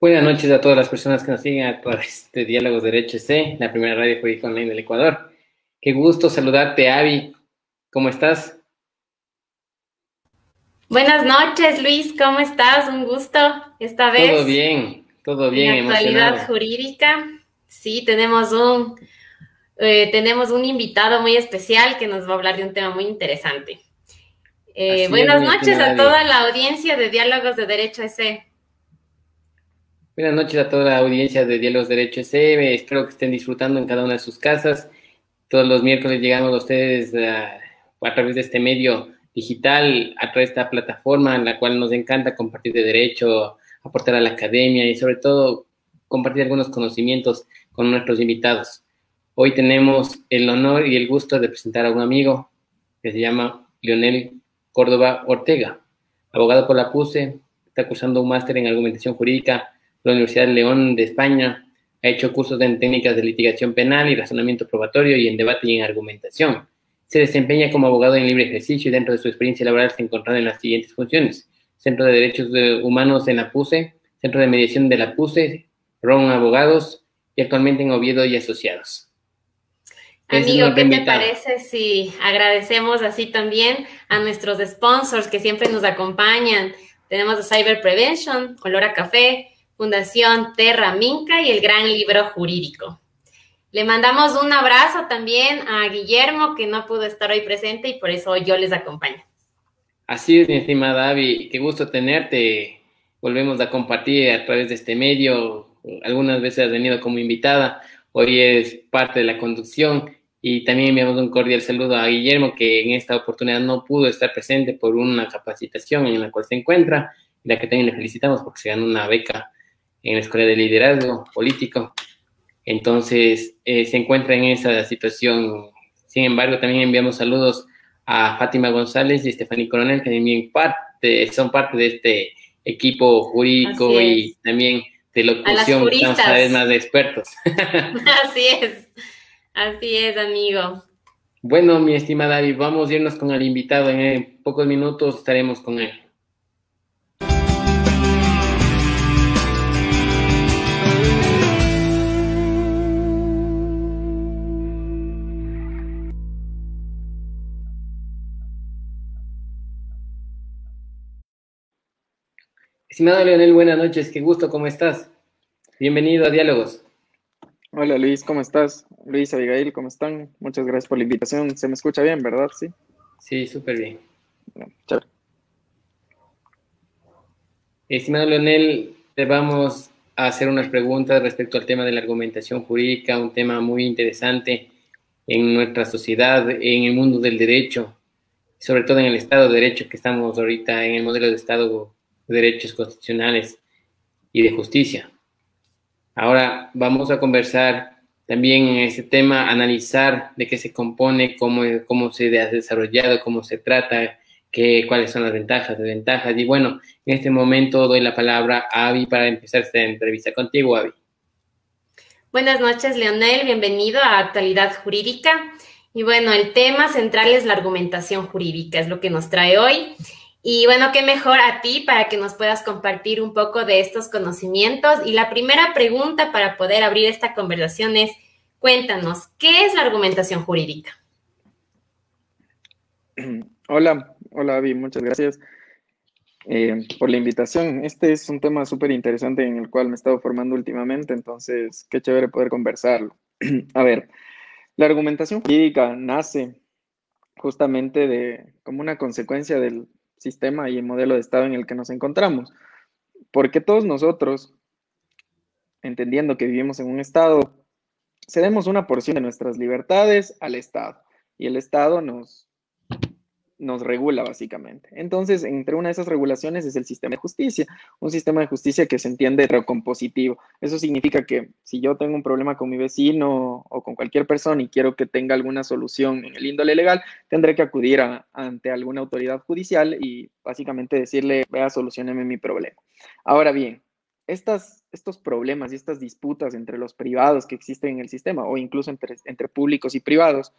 Buenas noches a todas las personas que nos siguen a través de Diálogos Derecho C, la primera radio jurídica online del Ecuador. Qué gusto saludarte, Avi. ¿Cómo estás? Buenas noches, Luis. ¿Cómo estás? Un gusto esta vez. Todo bien, todo bien. En actualidad jurídica. Sí, tenemos un, eh, tenemos un invitado muy especial que nos va a hablar de un tema muy interesante. Eh, buenas noches a toda la audiencia de Diálogos de Derecho S. Buenas noches a toda la audiencia de Diálogos de Derecho S. Espero que estén disfrutando en cada una de sus casas. Todos los miércoles llegamos a ustedes a, a través de este medio digital, a través de esta plataforma en la cual nos encanta compartir de derecho, aportar a la academia y sobre todo compartir algunos conocimientos con nuestros invitados. Hoy tenemos el honor y el gusto de presentar a un amigo que se llama Leonel Córdoba Ortega, abogado por la PUSE, está cursando un máster en argumentación jurídica la Universidad de León de España, ha hecho cursos en técnicas de litigación penal y razonamiento probatorio y en debate y en argumentación. Se desempeña como abogado en libre ejercicio y dentro de su experiencia laboral se encuentra en las siguientes funciones. Centro de Derechos Humanos en la PUSE, Centro de Mediación de la PUSE, RON Abogados y actualmente en Oviedo y Asociados. Amigo, ¿qué te parece si agradecemos así también a nuestros sponsors que siempre nos acompañan? Tenemos a Cyber Prevention, Olora Café, Fundación Terra Minca y el Gran Libro Jurídico. Le mandamos un abrazo también a Guillermo, que no pudo estar hoy presente y por eso yo les acompaño. Así es, mi estimada Avi, qué gusto tenerte. Volvemos a compartir a través de este medio. Algunas veces has venido como invitada, hoy es parte de la conducción y también enviamos un cordial saludo a Guillermo, que en esta oportunidad no pudo estar presente por una capacitación en la cual se encuentra, y la que también le felicitamos porque se ganó una beca en la Escuela de Liderazgo Político. Entonces, eh, se encuentra en esa situación. Sin embargo, también enviamos saludos a Fátima González y Estefanía Coronel, que también parte, son parte de este equipo jurídico y también de locución, estamos cada vez más expertos. Así es. Así es, amigo. Bueno, mi estimada David, vamos a irnos con el invitado. En pocos minutos estaremos con él. Estimado Leonel, buenas noches, qué gusto, ¿cómo estás? Bienvenido a Diálogos. Hola Luis, ¿cómo estás? Luis, Abigail, ¿cómo están? Muchas gracias por la invitación. Se me escucha bien, ¿verdad? Sí. Sí, súper bien. Chao. Estimado Leonel, te vamos a hacer unas preguntas respecto al tema de la argumentación jurídica, un tema muy interesante en nuestra sociedad, en el mundo del derecho, sobre todo en el Estado de Derecho que estamos ahorita, en el modelo de Estado de Derechos Constitucionales y de Justicia. Ahora vamos a conversar también en ese tema, analizar de qué se compone, cómo, cómo se ha desarrollado, cómo se trata, qué, cuáles son las ventajas, desventajas. Y bueno, en este momento doy la palabra a Avi para empezar esta entrevista contigo, Avi. Buenas noches, Leonel. Bienvenido a Actualidad Jurídica. Y bueno, el tema central es la argumentación jurídica, es lo que nos trae hoy. Y bueno, qué mejor a ti para que nos puedas compartir un poco de estos conocimientos. Y la primera pregunta para poder abrir esta conversación es, cuéntanos, ¿qué es la argumentación jurídica? Hola, hola Avi, muchas gracias eh, por la invitación. Este es un tema súper interesante en el cual me he estado formando últimamente, entonces qué chévere poder conversarlo. a ver, la argumentación jurídica nace justamente de como una consecuencia del sistema y el modelo de Estado en el que nos encontramos. Porque todos nosotros, entendiendo que vivimos en un Estado, cedemos una porción de nuestras libertades al Estado y el Estado nos, nos regula básicamente. Entonces, entre una de esas regulaciones es el sistema de justicia, un sistema de justicia que se entiende recompositivo. Eso significa que si yo tengo un problema con mi vecino o con cualquier persona y quiero que tenga alguna solución en el índole legal, tendré que acudir ante alguna autoridad judicial y básicamente decirle, vea, solucioneme mi problema. Ahora bien, estas, estos problemas y estas disputas entre los privados que existen en el sistema o incluso entre, entre públicos y privados,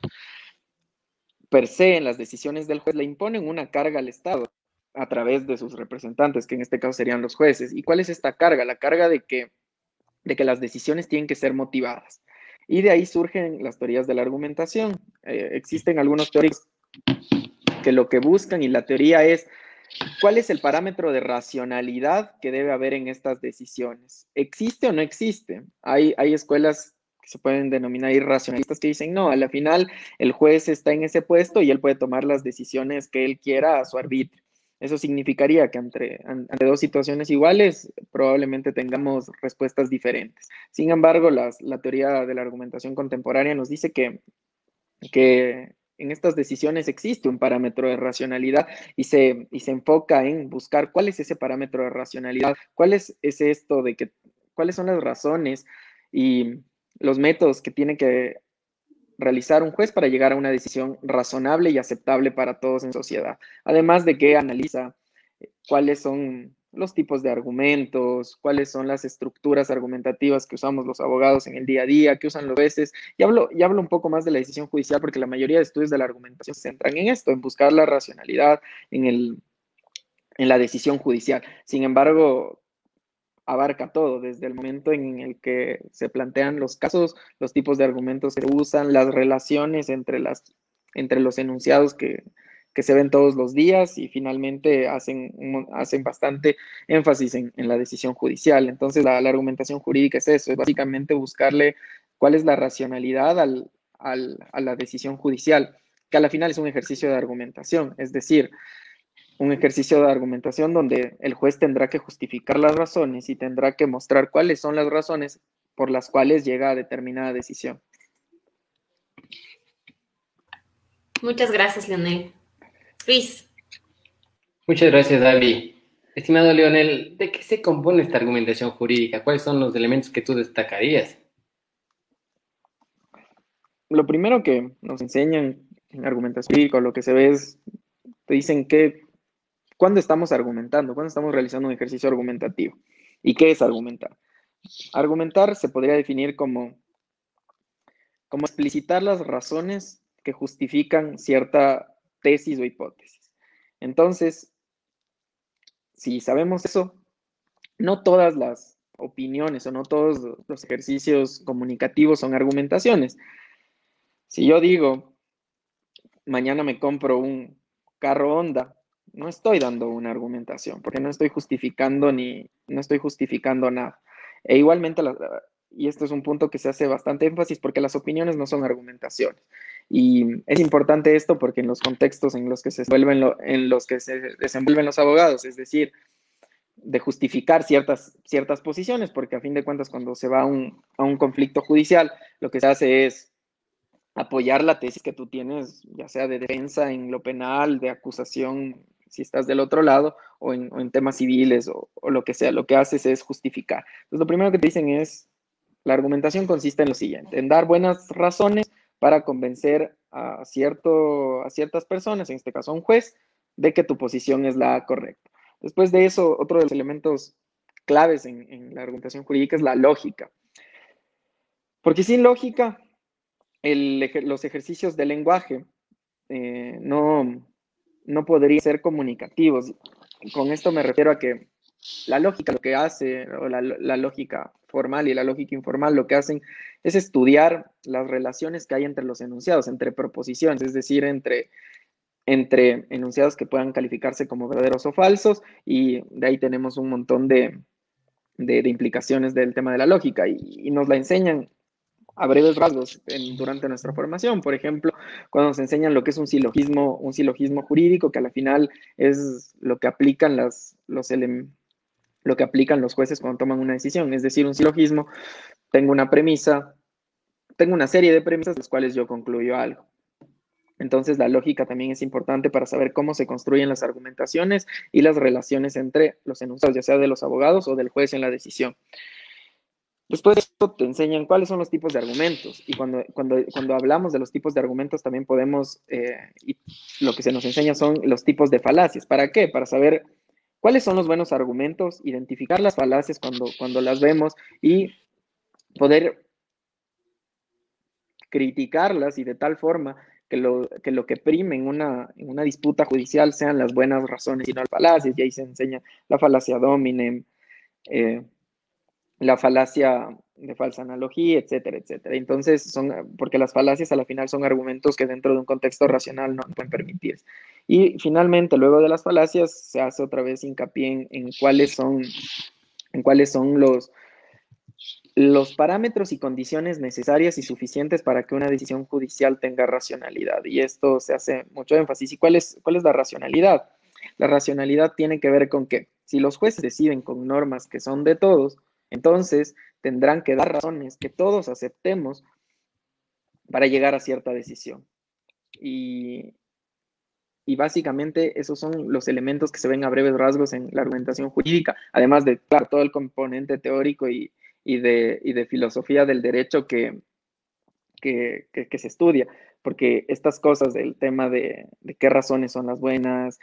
per se en las decisiones del juez le imponen una carga al Estado. a través de sus representantes, que en este caso serían los jueces. ¿Y cuál es esta carga? La carga de que, de que las decisiones tienen que ser motivadas. Y de ahí surgen las teorías de la argumentación. Eh, existen algunos teóricos que lo que buscan y la teoría es cuál es el parámetro de racionalidad que debe haber en estas decisiones. ¿Existe o no existe? Hay, hay escuelas que se pueden denominar irracionalistas que dicen, no, a la final el juez está en ese puesto y él puede tomar las decisiones que él quiera a su arbitrio. Eso significaría que entre, dos situaciones iguales probablemente tengamos respuestas diferentes. Sin embargo, la teoría de la argumentación contemporánea nos dice que, que en estas decisiones existe un parámetro de racionalidad y se, y se enfoca en buscar cuál es ese parámetro de racionalidad, cuál es, es esto de que, cuáles son las razones y los métodos que tiene que realizar un juez para llegar a una decisión razonable y aceptable para todos en sociedad. Además de que analiza eh, cuáles son los tipos de argumentos, cuáles son las estructuras argumentativas que usamos los abogados en el día a día, que usan los jueces. Y hablo, y hablo un poco más de la decisión judicial porque la mayoría de estudios de la argumentación se centran en esto, en buscar la racionalidad en, el, en la decisión judicial. Sin embargo, abarca todo, desde el momento en el que se plantean los casos, los tipos de argumentos que se usan, las relaciones entre, las, entre los enunciados que, se ven todos los días y finalmente hacen, hacen bastante énfasis en, la decisión judicial. Entonces, la, argumentación jurídica es eso, es básicamente buscarle cuál es la racionalidad a la decisión judicial, que a la final es un ejercicio de argumentación, es decir, un ejercicio de argumentación donde el juez tendrá que justificar las razones y tendrá que mostrar cuáles son las razones por las cuales llega a determinada decisión. Muchas gracias, Leonel. Luis. Muchas gracias, David. Estimado Leonel, ¿de qué se compone esta argumentación jurídica? ¿Cuáles son los elementos que tú destacarías? Lo primero que nos enseñan en argumentación jurídica, lo que se ve es, te dicen que ¿Cuándo estamos argumentando? ¿Cuándo estamos realizando un ejercicio argumentativo? ¿Y qué es argumentar? Argumentar se podría definir como, como explicitar las razones que justifican cierta tesis o hipótesis. Entonces, si sabemos eso, no todas las opiniones o no todos los ejercicios comunicativos son argumentaciones. Si yo digo, mañana me compro un carro Honda no estoy dando una argumentación, porque no estoy justificando ni, no estoy justificando nada. E igualmente, y esto es un punto que se hace bastante énfasis, porque las opiniones no son argumentaciones. Y es importante esto porque en los contextos en los que se desenvuelven, en los que se desenvuelven los abogados, es decir, de justificar ciertas, ciertas posiciones, porque a fin de cuentas cuando se va a un, a un conflicto judicial, lo que se hace es apoyar la tesis que tú tienes, ya sea de defensa en lo penal, de acusación si estás del otro lado o en, temas civiles o, lo que sea, lo que haces es justificar. Entonces, lo primero que te dicen es, la argumentación consiste en lo siguiente, en dar buenas razones para convencer a, cierto, a ciertas personas, en este caso a un juez, de que tu posición es la correcta. Después de eso, otro de los elementos claves en, la argumentación jurídica es la lógica. Porque sin lógica, los ejercicios de lenguaje eh, no, no podrían ser comunicativos. Con esto me refiero a que la lógica lo que hace, o la, lógica formal y la lógica informal lo que hacen es estudiar las relaciones que hay entre los enunciados, entre proposiciones, es decir, entre, enunciados que puedan calificarse como verdaderos o falsos, y de ahí tenemos un montón de, implicaciones del tema de la lógica, y nos la enseñan a breves rasgos durante nuestra formación. Por ejemplo, cuando nos enseñan lo que es un silogismo, un silogismo jurídico, que a la final es lo que aplican las, los lo que aplican los jueces cuando toman una decisión. Es decir, un silogismo, tengo una premisa, tengo una serie de premisas las cuales yo concluyo algo. Entonces, la lógica también es importante para saber cómo se construyen las argumentaciones y las relaciones entre los enunciados, ya sea de los abogados o del juez en la decisión. Después de te enseñan cuáles son los tipos de argumentos. Y cuando, cuando, cuando hablamos de los tipos de argumentos, también podemos, eh, y lo que se nos enseña son los tipos de falacias. ¿Para qué? Para saber cuáles son los buenos argumentos, identificar las falacias cuando, cuando las vemos y poder criticarlas y de tal forma que lo que, lo que prime en una, en una disputa judicial sean las buenas razones y no las falacias, y ahí se enseña la falacia dominem, eh, la falacia de falsa analogía, etcétera, etcétera. Entonces, son, porque las falacias a la final son argumentos que dentro de un contexto racional no pueden permitirse. Y finalmente, luego de las falacias, se hace otra vez hincapié en, cuáles son, en cuáles son los, los parámetros y condiciones necesarias y suficientes para que una decisión judicial tenga racionalidad. Y esto se hace mucho énfasis. ¿Y cuál es, cuál es la racionalidad? La racionalidad tiene que ver con que si los jueces deciden con normas que son de todos, entonces tendrán que dar razones que todos aceptemos para llegar a cierta decisión. Y, básicamente esos son los elementos que se ven a breves rasgos en la argumentación jurídica, además de, claro, todo el componente teórico y, de, de, filosofía del derecho que, que, se estudia, porque estas cosas del tema de, de, qué razones son las buenas,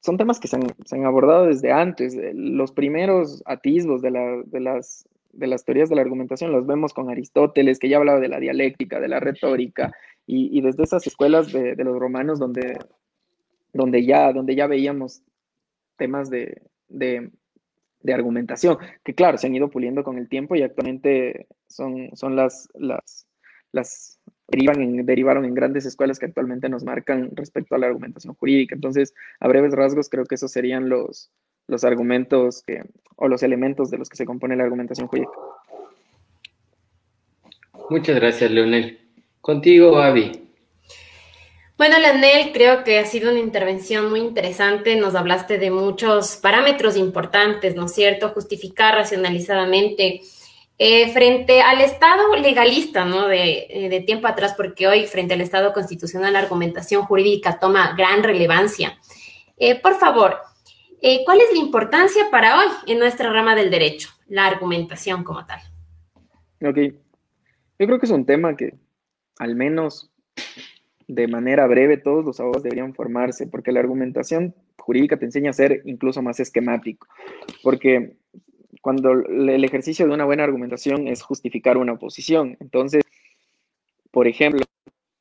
son temas que se han, abordado desde antes. Los primeros atisbos de, las, de las teorías de la argumentación los vemos con Aristóteles, que ya hablaba de la dialéctica, de la retórica, y, desde esas escuelas de, los romanos donde, donde, ya, donde ya veíamos temas de, argumentación, que claro, se han ido puliendo con el tiempo y actualmente son, son las, las, las en, derivaron en grandes escuelas que actualmente nos marcan respecto a la argumentación jurídica. Entonces, a breves rasgos, creo que esos serían los, los argumentos que, o los elementos de los que se compone la argumentación jurídica. Muchas gracias, Leonel. Contigo, Avi. Bueno, Leonel, creo que ha sido una intervención muy interesante. Nos hablaste de muchos parámetros importantes, ¿no es cierto? Justificar racionalizadamente eh, frente al Estado legalista, ¿no? Eh, de, tiempo atrás, porque hoy frente al Estado constitucional la argumentación jurídica toma gran relevancia. Eh, por favor, ¿cuál es la importancia para hoy en nuestra rama del derecho, la argumentación como tal? Ok, yo creo que es un tema que al menos de manera breve todos los abogados deberían formarse, porque la argumentación jurídica te enseña a ser incluso más esquemático, porque cuando el ejercicio de una buena argumentación es justificar una oposición. Entonces, por ejemplo,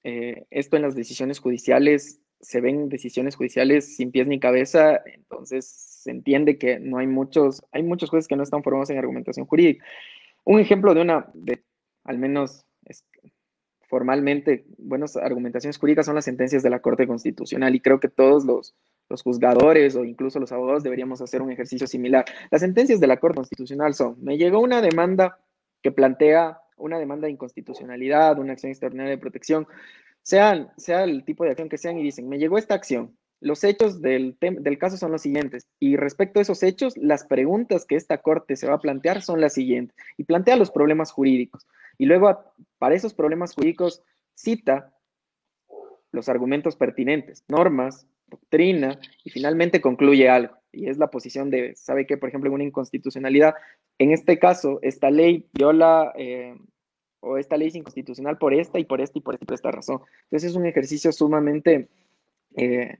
eh, esto en las decisiones judiciales, se ven decisiones judiciales sin pies ni cabeza, entonces se entiende que no hay muchos, hay muchos jueces que no están formados en argumentación jurídica. Un ejemplo de una, de, al menos formalmente, buenas argumentaciones jurídicas son las sentencias de la Corte Constitucional y creo que todos los, los juzgadores o incluso los abogados deberíamos hacer un ejercicio similar. Las sentencias de la Corte Constitucional son, me llegó una demanda que plantea una demanda de inconstitucionalidad, una acción extraordinaria de protección, sean, sea el tipo de acción que sean, y dicen, me llegó esta acción. Los hechos del, del caso son los siguientes. Y respecto a esos hechos, las preguntas que esta Corte se va a plantear son las siguientes. Y plantea los problemas jurídicos. Y luego, para esos problemas jurídicos, cita los argumentos pertinentes, normas, doctrina y finalmente concluye algo. Y es la posición de, ¿sabe qué? Por ejemplo, en una inconstitucionalidad, en este caso, esta ley viola eh, o esta ley es inconstitucional por esta y por esta y por esta, y por esta razón. Entonces es un ejercicio sumamente eh,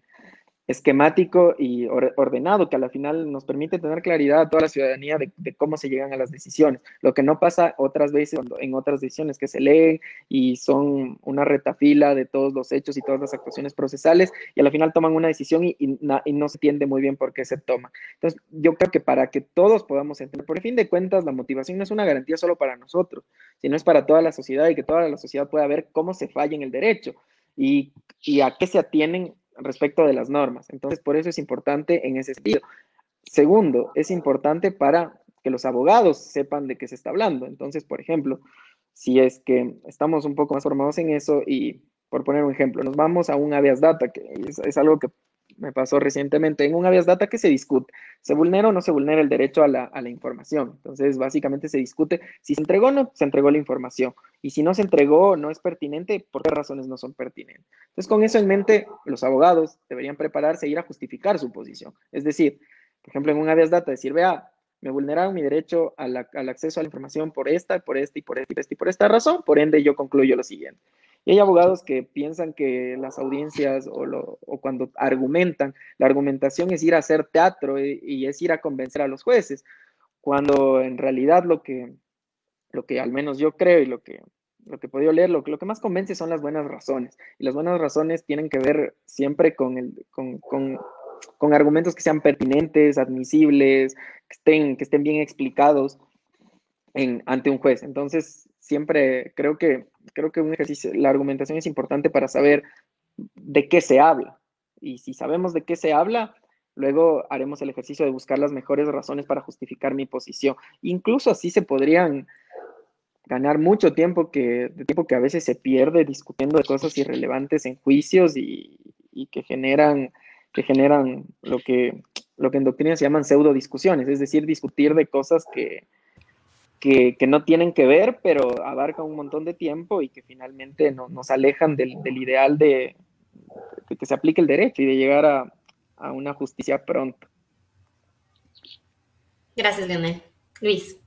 esquemático y ordenado que a la final nos permite tener claridad a toda la ciudadanía de, cómo se llegan a las decisiones. Lo que no pasa otras veces en otras decisiones que se leen y son una retafila de todos los hechos y todas las actuaciones procesales y a la final toman una decisión y, no se entiende muy bien por qué se toma. Entonces, yo creo que para que todos podamos entender, por fin de cuentas, la motivación no es una garantía solo para nosotros, sino es para toda la sociedad y que toda la sociedad pueda ver cómo se falla en el derecho y, y a qué se atienen respecto de las normas. Entonces, por eso es importante en ese sentido. Segundo, es importante para que los abogados sepan de qué se está hablando. Entonces, por ejemplo, si es que estamos un poco más formados en eso y, por poner un ejemplo, nos vamos a un habeas data, que es algo que me pasó recientemente en un habeas data que se discute. ¿Se vulnera o no se vulnera el derecho a la, información? Entonces, básicamente se discute si se entregó o no se entregó la información. Y si no se entregó no es pertinente, ¿por qué razones no son pertinentes? Entonces, con eso en mente, los abogados deberían prepararse e ir a justificar su posición. Es decir, por ejemplo, en un habeas data, decir, vea, me vulneraron mi derecho al acceso a la información por esta, por esta y por esta, y por esta razón, por ende yo concluyo lo siguiente. Y hay abogados que piensan que las audiencias o, cuando argumentan, la argumentación es ir a hacer teatro y, es ir a convencer a los jueces, cuando en realidad lo que, lo que al menos yo creo y lo que lo que he podido leer, lo, lo, que más convence son las buenas razones. Y las buenas razones tienen que ver siempre con, el, con, con, con argumentos que sean pertinentes, admisibles, que estén, que estén bien explicados en, ante un juez. Entonces, siempre creo que, creo que un ejercicio, la argumentación es importante para saber de qué se habla. Y si sabemos de qué se habla, luego haremos el ejercicio de buscar las mejores razones para justificar mi posición. Incluso así se podrían ganar mucho tiempo que, tiempo que a veces se pierde discutiendo de cosas irrelevantes en juicios y, que generan, que generan lo que, lo que en doctrina se llaman pseudo discusiones, es decir, discutir de cosas que, que, no tienen que ver, pero abarcan un montón de tiempo y que finalmente no, nos alejan del, ideal de, que se aplique el derecho y de llegar a, a una justicia pronto. Gracias, Leonel. Luis.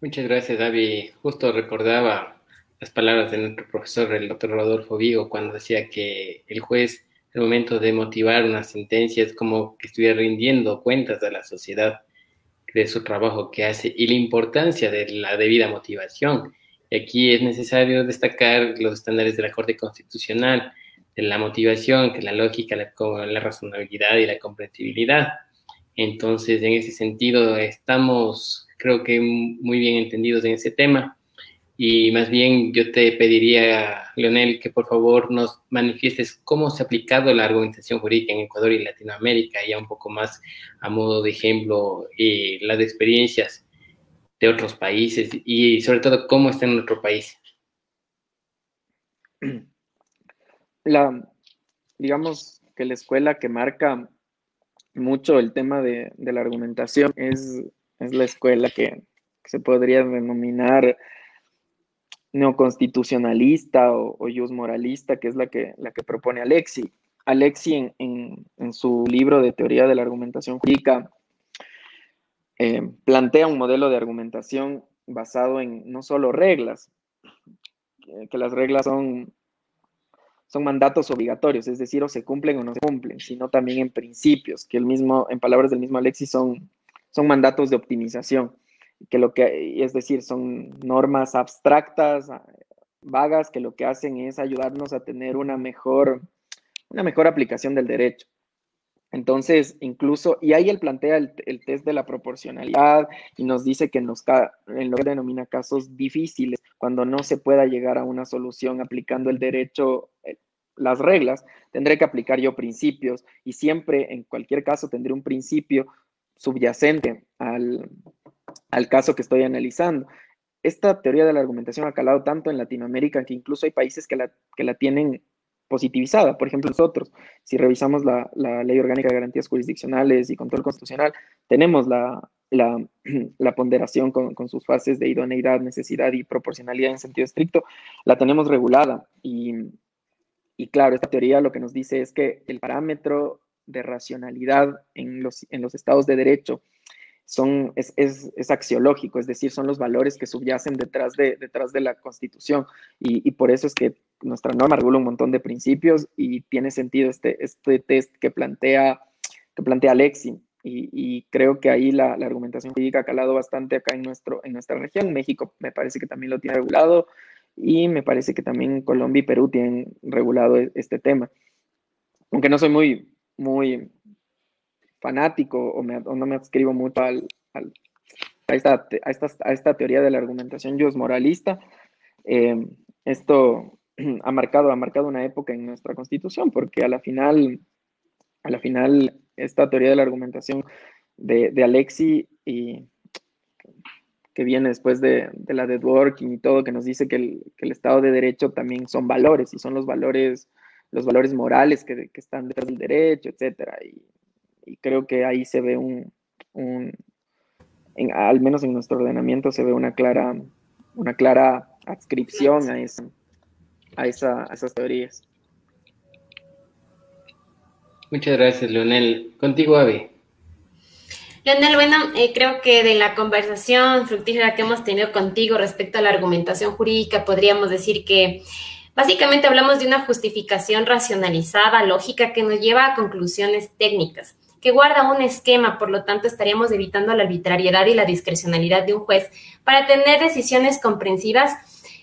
Muchas gracias, David. Justo recordaba las palabras de nuestro profesor, el doctor Rodolfo Vigo, cuando decía que el juez, el momento de motivar una sentencia, es como que estuviera rindiendo cuentas a la sociedad de su trabajo que hace y la importancia de la debida motivación. Y aquí es necesario destacar los estándares de la Corte Constitucional, de la motivación, que la lógica, la, la razonabilidad y la comprensibilidad. Entonces, en ese sentido, estamos creo que muy bien entendidos en ese tema. Y más bien yo te pediría, Leonel, que por favor nos manifiestes cómo se ha aplicado la argumentación jurídica en Ecuador y Latinoamérica, ya un poco más a modo de ejemplo, y las experiencias de otros países y sobre todo cómo está en nuestro país. La, digamos que la escuela que marca mucho el tema de, de la argumentación es es la escuela que, se podría denominar neoconstitucionalista o, o moralista, que es la que, la que propone Alexi. Alexi en, su libro de teoría de la argumentación jurídica eh, plantea un modelo de argumentación basado en no solo reglas, que las reglas son, son mandatos obligatorios, es decir, o se cumplen o no se cumplen, sino también en principios, que el mismo, en palabras del mismo Alexi, son son mandatos de optimización, que lo que, es decir, son normas abstractas, ah, vagas, que lo que hacen es ayudarnos a tener una mejor, una mejor aplicación del derecho. Entonces, incluso, y ahí él plantea el, test de la proporcionalidad y nos dice que en, los, en lo que denomina casos difíciles, cuando no se pueda llegar a una solución aplicando el derecho, eh, las reglas, tendré que aplicar yo principios y siempre, en cualquier caso, tendré un principio subyacente al, caso que estoy analizando. Esta teoría de la argumentación ha calado tanto en Latinoamérica que incluso hay países que la, que la tienen positivizada. Por ejemplo, nosotros, si revisamos la, Ley Orgánica de Garantías Jurisdiccionales y Control Constitucional, tenemos la, ponderación con, con, sus fases de idoneidad, necesidad y proporcionalidad en sentido estricto, la tenemos regulada. Y, y claro, esta teoría lo que nos dice es que el parámetro de racionalidad en los, en los estados de derecho son, es, es, axiológico, es decir, son los valores que subyacen detrás de, detrás de la Constitución. Y, por eso es que nuestra norma regula un montón de principios y tiene sentido este, este test que plantea, que plantea Alexi. Y, creo que ahí la, argumentación jurídica ha calado bastante acá en, nuestro, en nuestra región. México me parece que también lo tiene regulado y me parece que también Colombia y Perú tienen regulado e, este tema. Aunque no soy muy, muy fanático o, no me adscribo mucho al, a, esta, esta, teoría de la argumentación moralista. Eh, esto ha marcado, ha marcado una época en nuestra constitución, porque a la final, a la final, esta teoría de la argumentación de, de Alexi y que viene después de, la de Dworkin y todo, que nos dice que el, Estado de Derecho también son valores y son los valores los valores morales que, están detrás del derecho, etcétera. Creo que ahí se ve un, al menos en nuestro ordenamiento se ve una clara, una clara adscripción a, esa, a, esas teorías. Muchas gracias, Leonel. Contigo, Avi. Leonel, bueno, eh, creo que de la conversación fructífera que hemos tenido contigo respecto a la argumentación jurídica, podríamos decir que Básicamente hablamos de una justificación racionalizada, lógica, que nos lleva a conclusiones técnicas, que guarda un esquema, por lo tanto estaríamos evitando la arbitrariedad y la discrecionalidad de un juez para tener decisiones comprensivas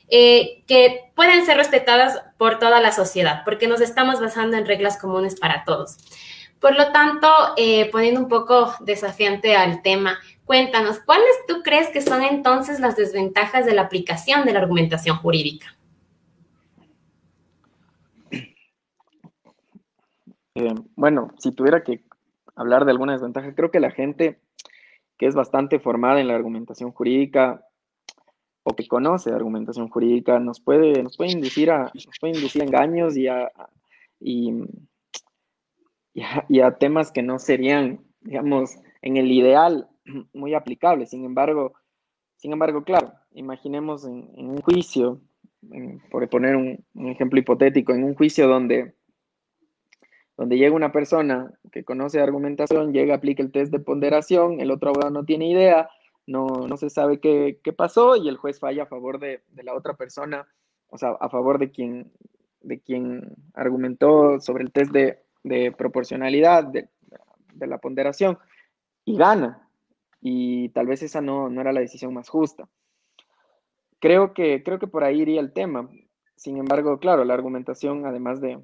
eh, que pueden ser respetadas por toda la sociedad, porque nos estamos basando en reglas comunes para todos. Por lo tanto, eh, poniendo un poco desafiante al tema, cuéntanos, ¿cuáles tú crees que son entonces las desventajas de la aplicación de la argumentación jurídica? Eh, bueno, si tuviera que hablar de alguna desventaja, creo que la gente que es bastante formada en la argumentación jurídica o que conoce argumentación jurídica nos puede, nos puede, inducir, a, nos puede inducir engaños y a, y, a, temas que no serían, digamos, en el ideal muy aplicables. Sin embargo, sin embargo claro, imaginemos en, un juicio, por poner un ejemplo hipotético, en un juicio donde donde llega una persona que conoce argumentación, llega, aplica el test de ponderación, el otro abogado no tiene idea, no, no se sabe qué, pasó y el juez falla a favor de, la otra persona, o sea, a favor de quien, de quien argumentó sobre el test de, proporcionalidad, de, la ponderación, y gana. Y tal vez esa no, no era la decisión más justa. Creo que, creo que por ahí iría el tema. Sin embargo, claro, la argumentación, además de,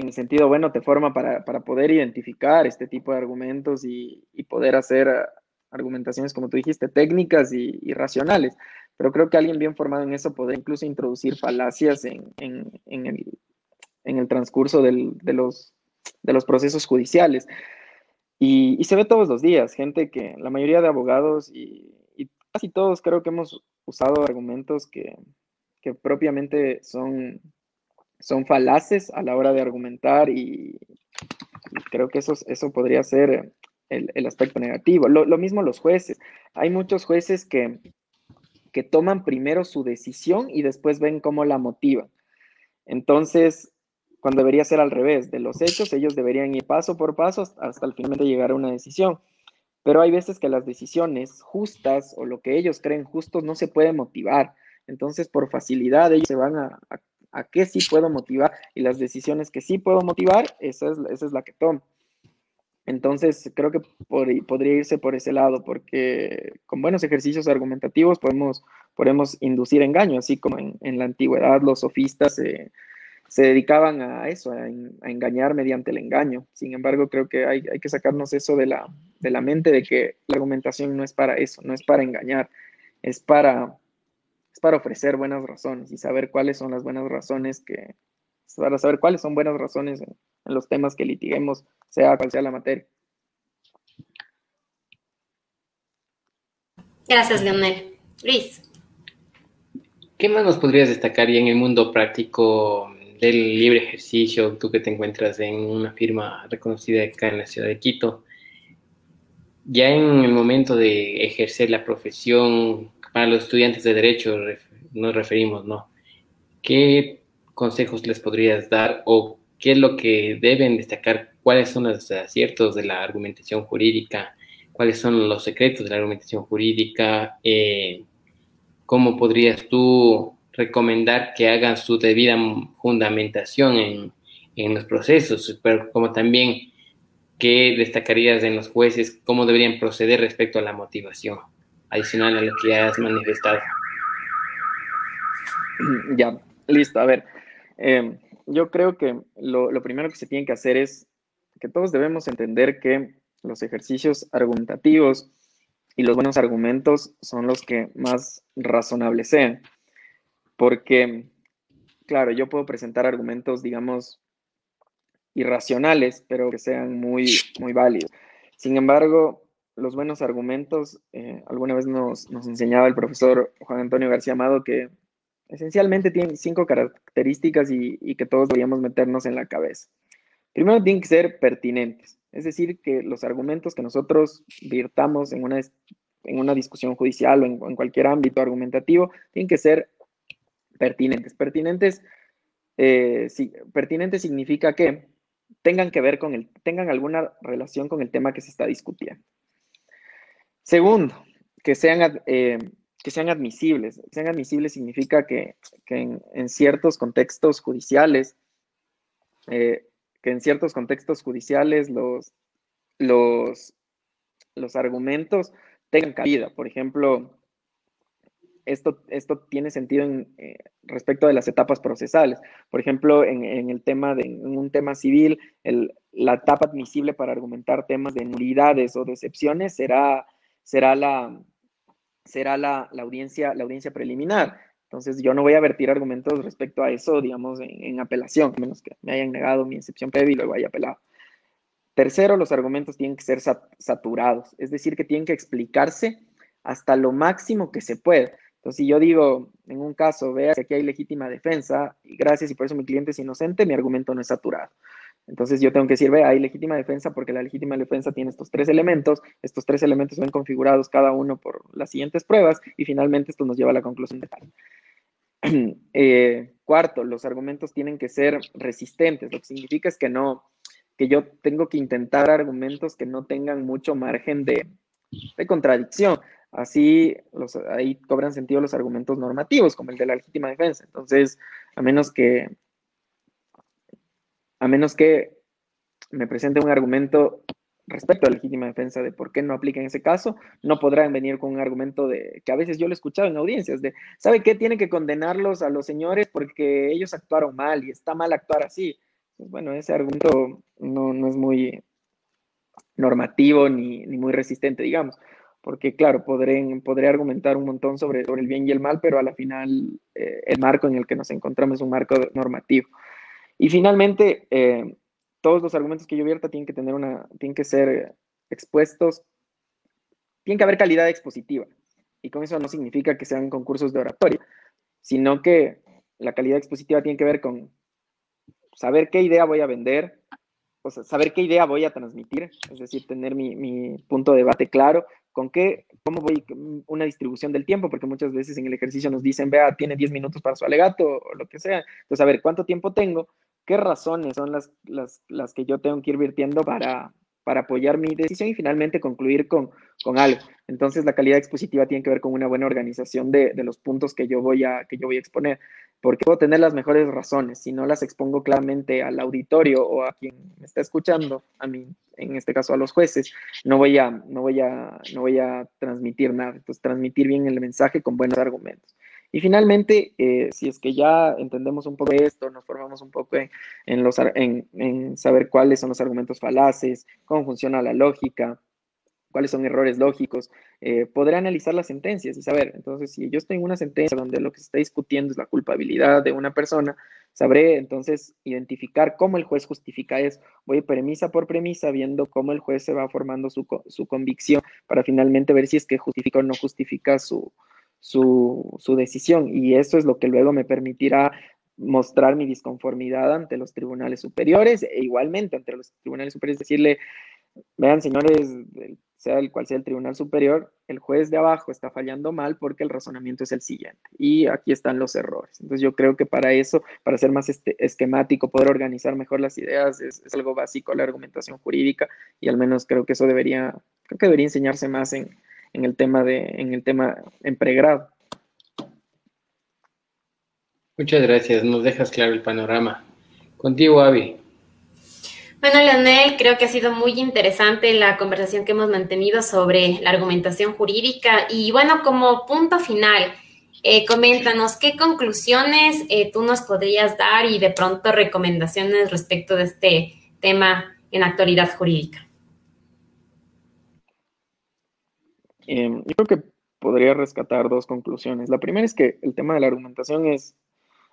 en el sentido bueno, te forma para, poder identificar este tipo de argumentos y, poder hacer ah, argumentaciones, como tú dijiste, técnicas y, racionales. Pero creo que alguien bien formado en eso podría incluso introducir falacias en, el, transcurso de, los, de los procesos judiciales. Y, se ve todos los días, gente que, la mayoría de abogados y, casi todos creo que hemos usado argumentos que, que propiamente son son falaces a la hora de argumentar y, creo que eso, eso podría ser el, aspecto negativo. Lo, mismo los jueces. Hay muchos jueces que, que toman primero su decisión y después ven cómo la motivan. Entonces, cuando debería ser al revés, de los hechos, ellos deberían ir paso por paso hasta el finalmente llegar a una decisión. Pero hay veces que las decisiones justas o lo que ellos creen justos no se puede motivar. Entonces, por facilidad, ellos se van a qué sí puedo motivar y las decisiones que sí puedo motivar, esa es, esa es la que tomo. Entonces, creo que podría irse por ese lado, porque con buenos ejercicios argumentativos podemos, podemos inducir engaño, así como en, la antigüedad los sofistas se dedicaban a eso, a, engañar mediante el engaño. Sin embargo, creo que hay, hay, que sacarnos eso de la, de la mente, de que la argumentación no es para eso, no es para engañar, es para es para ofrecer buenas razones y saber cuáles son las buenas razones que, para saber cuáles son buenas razones en, los temas que litiguemos, sea cual sea la materia. Gracias, Leonel. Luis. ¿Qué más nos podrías destacar ya en el mundo práctico del libre ejercicio, tú que te encuentras en una firma reconocida acá en la ciudad de Quito? Ya en el momento de ejercer la profesión, para los estudiantes de derecho nos referimos, ¿no? ¿Qué consejos les podrías dar o qué es lo que deben destacar? ¿Cuáles son los aciertos de la argumentación jurídica? ¿Cuáles son los secretos de la argumentación jurídica? Eh, ¿Cómo podrías tú recomendar que hagan su debida fundamentación en, en los procesos? Pero como también, ¿qué destacarías en los jueces? ¿Cómo deberían proceder respecto a la motivación? Adicional a lo que ya has manifestado. Ya, listo. A ver, em, yo creo que lo, primero que se tiene que hacer es que todos debemos entender que los ejercicios argumentativos y los buenos argumentos son los que más razonables sean. Porque, claro, yo puedo presentar argumentos, digamos, irracionales, pero que sean muy, muy válidos. Sin embargo, los buenos argumentos, eh, alguna vez nos, enseñaba el profesor Juan Antonio García Amado que esencialmente tienen cinco características y, que todos deberíamos meternos en la cabeza. Primero, tienen que ser pertinentes, es decir, que los argumentos que nosotros virtamos en una, en una discusión judicial o en, cualquier ámbito argumentativo tienen que ser pertinentes. Pertinentes, eh, pertinentes significa que tengan que ver con el, tengan alguna relación con el tema que se está discutiendo. Segundo, que sean, eh, que sean admisibles. sean admisibles significa que, en, ciertos contextos judiciales, eh, que en ciertos contextos judiciales los, los, los argumentos tengan cabida. Por ejemplo, esto, esto tiene sentido en, eh, respecto de las etapas procesales. Por ejemplo, en, el tema de en un tema civil, la etapa admisible para argumentar temas de nulidades o decepciones será, será, la, será la, audiencia, la audiencia preliminar. Entonces, yo no voy a vertir argumentos respecto a eso, digamos, en, apelación, a menos que me hayan negado mi excepción previa y luego haya apelado. Tercero, los argumentos tienen que ser saturados, es decir, que tienen que explicarse hasta lo máximo que se puede. Entonces, si yo digo, en un caso, vea que aquí hay legítima defensa, y gracias, y por eso mi cliente es inocente, mi argumento no es saturado. Entonces yo tengo que decir, vea, hay legítima defensa porque la legítima defensa tiene estos tres elementos, estos tres elementos son configurados cada uno por las siguientes pruebas y finalmente esto nos lleva a la conclusión de tal. Eh, cuarto, los argumentos tienen que ser resistentes, lo que significa es que no, que yo tengo que intentar argumentos que no tengan mucho margen de, de contradicción. Así, ahí cobran sentido los argumentos normativos, como el de la legítima defensa. Entonces, a menos que, a menos que me presente un argumento respecto a la legítima defensa de por qué no aplica en ese caso, no podrán venir con un argumento de que a veces yo lo he escuchado en audiencias de, ¿sabe qué? Tiene que condenarlos a los señores porque ellos actuaron mal y está mal actuar así. Pues bueno, ese argumento no, no es muy normativo ni, ni, muy resistente, digamos, porque claro, podré, podré argumentar un montón sobre, sobre el bien y el mal, pero a la final eh, el marco en el que nos encontramos es un marco normativo. Y finalmente, eh, todos los argumentos que yo vierta tienen que tener una, tienen que ser expuestos, tiene que haber calidad expositiva. Y con eso no significa que sean concursos de oratoria, sino que la calidad expositiva tiene que ver con saber qué idea voy a vender, o sea, saber qué idea voy a transmitir, es decir, tener mi, mi, punto de debate claro, con qué, cómo voy, una distribución del tiempo, porque muchas veces en el ejercicio nos dicen, vea, tiene 10 minutos para su alegato o lo que sea. Entonces, a ver, ¿cuánto tiempo tengo? Qué razones son las, las, que yo tengo que ir virtiendo para, para apoyar mi decisión y finalmente concluir con, con, algo. Entonces, la calidad expositiva tiene que ver con una buena organización de, de, los puntos que yo, voy a, que yo voy a exponer, porque puedo tener las mejores razones. Si no las expongo claramente al auditorio o a quien me está escuchando, a mí, en este caso a los jueces, no voy a, no voy a, no voy a transmitir nada. Entonces, transmitir bien el mensaje con buenos argumentos. Y finalmente, eh, si es que ya entendemos un poco esto, nos formamos un poco en, los, en, saber cuáles son los argumentos falaces, cómo funciona la lógica, cuáles son errores lógicos, eh, podré analizar las sentencias y saber, entonces, si yo estoy en una sentencia donde lo que se está discutiendo es la culpabilidad de una persona, sabré entonces identificar cómo el juez justifica eso. Voy premisa por premisa viendo cómo el juez se va formando su, su convicción para finalmente ver si es que justifica o no justifica su, su, decisión y eso es lo que luego me permitirá mostrar mi disconformidad ante los tribunales superiores e igualmente ante los tribunales superiores decirle, vean señores, sea el cual sea el tribunal superior, el juez de abajo está fallando mal porque el razonamiento es el siguiente y aquí están los errores. Entonces yo creo que para eso, para ser más este, esquemático, poder organizar mejor las ideas es, es, algo básico la argumentación jurídica y al menos creo que eso debería, creo que debería enseñarse más en, en el tema de, en el tema en pregrado. Muchas gracias, nos dejas claro el panorama. Contigo, Avi. Bueno, Leonel, creo que ha sido muy interesante la conversación que hemos mantenido sobre la argumentación jurídica. Y bueno, como punto final, eh, coméntanos qué conclusiones eh, tú nos podrías dar y de pronto recomendaciones respecto de este tema en actualidad jurídica. Em, yo creo que podría rescatar dos conclusiones. La primera es que el tema de la argumentación es,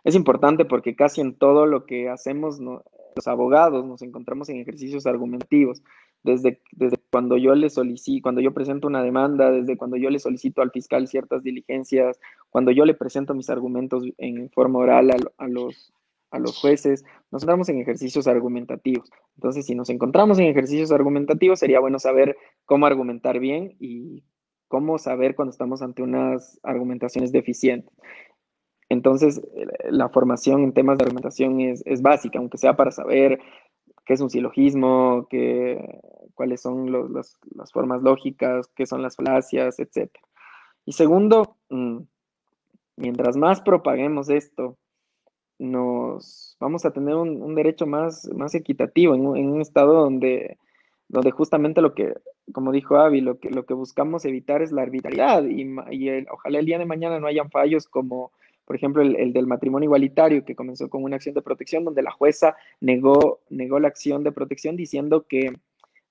es importante porque casi en todo lo que hacemos los abogados nos encontramos en ejercicios argumentativos. Desde, desde cuando yo le solicito, cuando yo presento una demanda, desde cuando yo le solicito al fiscal ciertas diligencias, cuando yo le presento mis argumentos en forma oral a, los, a los jueces, nos encontramos en ejercicios argumentativos. Entonces, si nos encontramos en ejercicios argumentativos, sería bueno saber cómo argumentar bien y cómo saber cuando estamos ante unas argumentaciones deficientes. Entonces, la formación en temas de argumentación es, básica, aunque sea para saber qué es un silogismo, qué, cuáles son las formas lógicas, qué son las falacias, etc. Y segundo, mm, mientras más propaguemos esto, nos vamos a tener un, derecho más, más equitativo en un, en un estado donde, donde justamente lo que como dijo Avi, lo que, lo que buscamos evitar es la arbitrariedad y, ojalá el día de mañana no hayan fallos como, por ejemplo, el, del matrimonio igualitario, que comenzó con una acción de protección donde la jueza negó, negó la acción de protección diciendo que,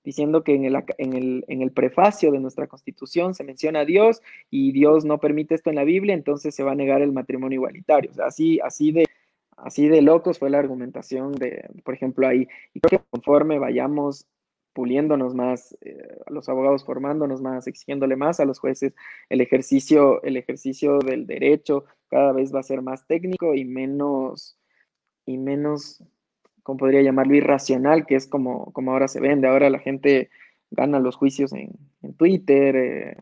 diciendo que en el, en, el, en el prefacio de nuestra constitución se menciona a Dios y Dios no permite esto en la Biblia, entonces se va a negar el matrimonio igualitario. Así, así de así de locos fue la argumentación de, por ejemplo, ahí. Y creo que conforme vayamos puliéndonos más, eh, a los abogados formándonos más, exigiéndole más a los jueces, el ejercicio, el ejercicio del derecho cada vez va a ser más técnico y menos, y menos, ¿cómo podría llamarlo? Irracional, que es como, como ahora se vende. Ahora la gente gana los juicios en, Twitter, eh,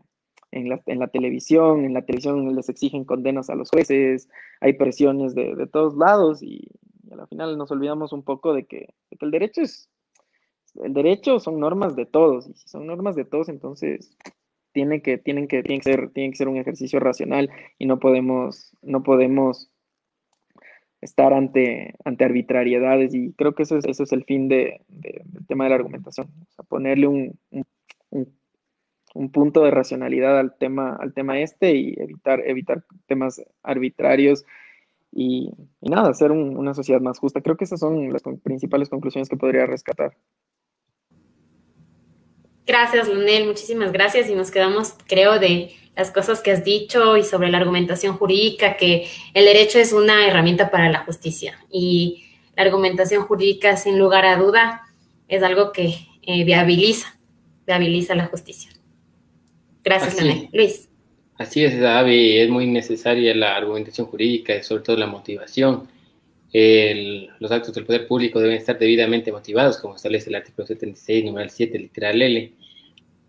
en, la, en, la, televisión, en la televisión les exigen condenas a los jueces, hay presiones de, todos lados y, al final nos olvidamos un poco de que el derecho es el derecho son normas de todos, y si son normas de todos, entonces tiene que, tienen que, tienen que ser, tiene que ser un ejercicio racional y no podemos, no podemos estar ante, ante arbitrariedades y creo que eso es, eso es el fin de, del tema de la argumentación, ponerle un, un, punto de racionalidad al tema, al tema este y evitar, evitar temas arbitrarios y, nada, hacer una sociedad más justa. Creo que esas son las principales conclusiones que podría rescatar. Gracias, Lunel, muchísimas gracias y nos quedamos, creo, de las cosas que has dicho y sobre la argumentación jurídica, que el derecho es una herramienta para la justicia y la argumentación jurídica, sin lugar a duda, es algo que eh, viabiliza, viabiliza la justicia. Gracias, Lunel. Luis. Así es, David, es muy necesaria la argumentación jurídica y sobre todo la motivación. Los actos del poder público deben estar debidamente motivados, como establece el artículo 76, número 7, literal L,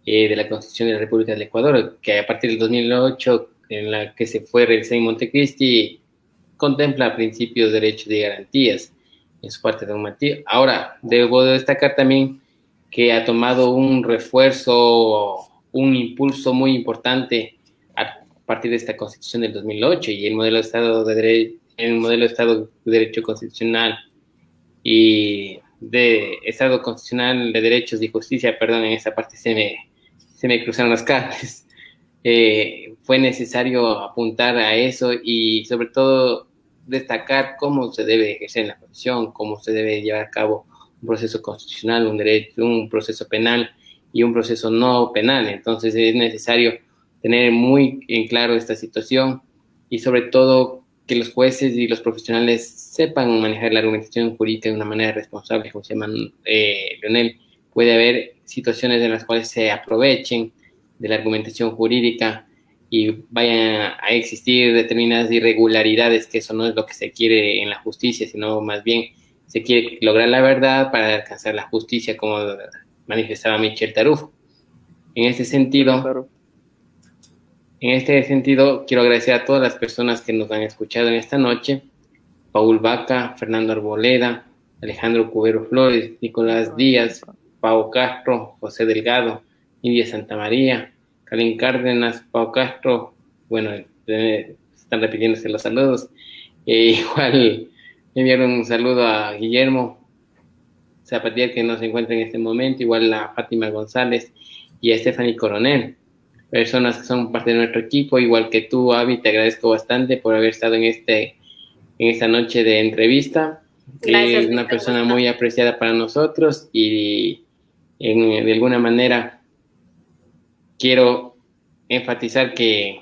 eh, de la Constitución de la República del Ecuador, que a partir del 2008, en la que se fue realizada en Montecristi, contempla principios, derechos y garantías en su parte normativa. Ahora, debo destacar también que ha tomado un refuerzo, un impulso muy importante a partir de esta Constitución del 2008 y el modelo de Estado de Derecho, el modelo de Estado de Derecho Constitucional y de Estado Constitucional de Derechos y Justicia, perdón, en esa parte se me se me cruzaron las cables. Eh, fue necesario apuntar a eso y sobre todo destacar cómo se debe ejercer en la profesión, cómo se debe llevar a cabo un proceso constitucional, un derecho, un proceso penal y un proceso no penal. Entonces es necesario tener muy en claro esta situación y sobre todo que los jueces y los profesionales sepan manejar la argumentación jurídica de una manera responsable, como se llama eh, Leonel. Puede haber situaciones en las cuales se aprovechen de la argumentación jurídica y vayan a existir determinadas irregularidades, que eso no es lo que se quiere en la justicia, sino más bien se quiere lograr la verdad para alcanzar la justicia, como manifestaba Michel Taruf. En este sentido, en este sentido, quiero agradecer a todas las personas que nos han escuchado en esta noche. Paul Vaca, Fernando Arboleda, Alejandro Cubero Flores, Nicolás Díaz, Pau Castro, José Delgado, India Santa María, Karin Cárdenas, Pau Castro, bueno, están repitiéndose los saludos. E igual enviaron un saludo a Guillermo Zapatier que no se encuentra en este momento, igual a Fátima González y a Stephanie Coronel, personas que son parte de nuestro equipo, igual que tú, Avi, te agradezco bastante por haber estado en este en esta noche de entrevista. es una persona muy apreciada para nosotros y de alguna manera quiero enfatizar que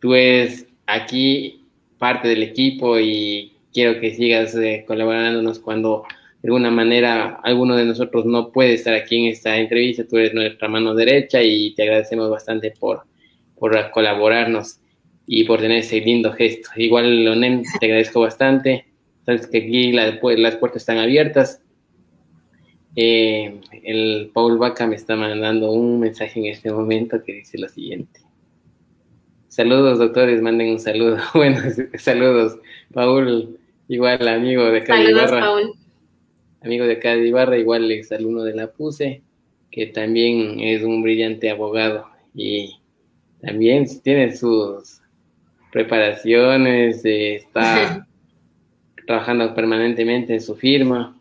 tú eres aquí parte del equipo y quiero que sigas eh, colaborándonos cuando de alguna manera alguno de nosotros no puede estar aquí en esta entrevista, tú eres nuestra mano derecha y te agradecemos bastante por, por colaborarnos y por tener ese lindo gesto. Igual, Lonen, te agradezco bastante. Sabes que aquí las puertas están abiertas eh, el Paul Vaca me está mandando un mensaje en este momento que dice lo siguiente. Saludos, doctores, manden un saludo. Bueno, saludos, Paul, igual amigo de acá de Ibarra. Amigo de acá de Ibarra, igual ex alumno de la PUSE, que también es un brillante abogado y también tiene sus preparaciones, está trabajando permanentemente en su firma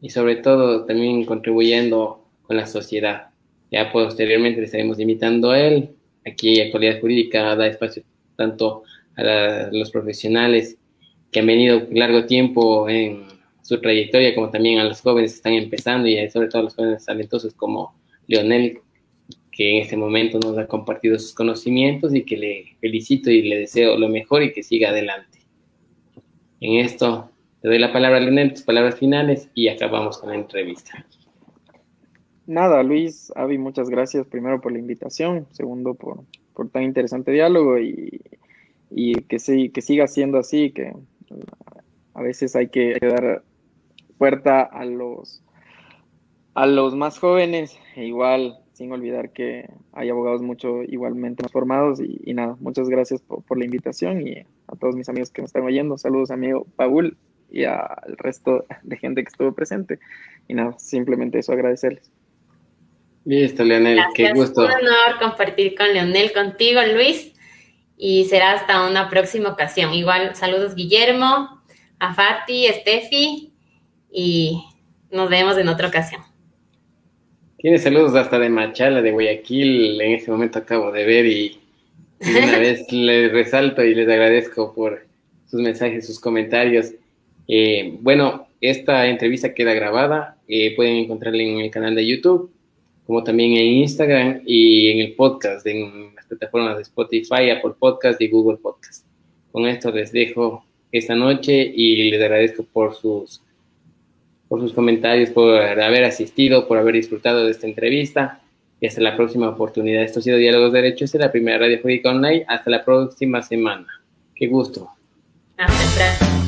y sobre todo también contribuyendo con la sociedad. Ya posteriormente le estaremos invitando a él. Aquí Actualidad Jurídica da espacio tanto a los profesionales que han venido largo tiempo en su trayectoria, como también a los jóvenes que están empezando y sobre todo a los jóvenes talentosos como Leonel, que en este momento nos ha compartido sus conocimientos y que le felicito y le deseo lo mejor y que siga adelante. En esto te doy la palabra, Leonel, tus palabras finales y acabamos con la entrevista. Nada, Luis, Avi, muchas gracias primero por la invitación, segundo por, por tan interesante diálogo y, y que, sí, que siga siendo así, que a veces hay que dar puerta a los, a los más jóvenes, e igual sin olvidar que hay abogados mucho igualmente más formados y, nada, muchas gracias por, la invitación y a todos mis amigos que me están oyendo, saludos amigo Paul y al resto de gente que estuvo presente y nada, simplemente eso agradecerles. Listo, Leonel, qué gusto. Un honor compartir con Leonel, contigo, Luis, y será hasta una próxima ocasión. Igual, saludos Guillermo, a Fati, a Steffi, y nos vemos en otra ocasión. Tiene saludos hasta de Machala, de Guayaquil, en este momento acabo de ver y, una vez les resalto y les agradezco por sus mensajes, sus comentarios. Eh, bueno, esta entrevista queda grabada, eh, pueden encontrarla en el canal de YouTube como también en Instagram y en el podcast, en las plataformas de Spotify, Apple Podcast y Google Podcast. Con esto les dejo esta noche y les agradezco por sus, por sus comentarios, por haber asistido, por haber disfrutado de esta entrevista y hasta la próxima oportunidad. Esto ha sido Diálogos de Derechos de la primera radio jurídica online. Hasta la próxima semana. Qué gusto. Hasta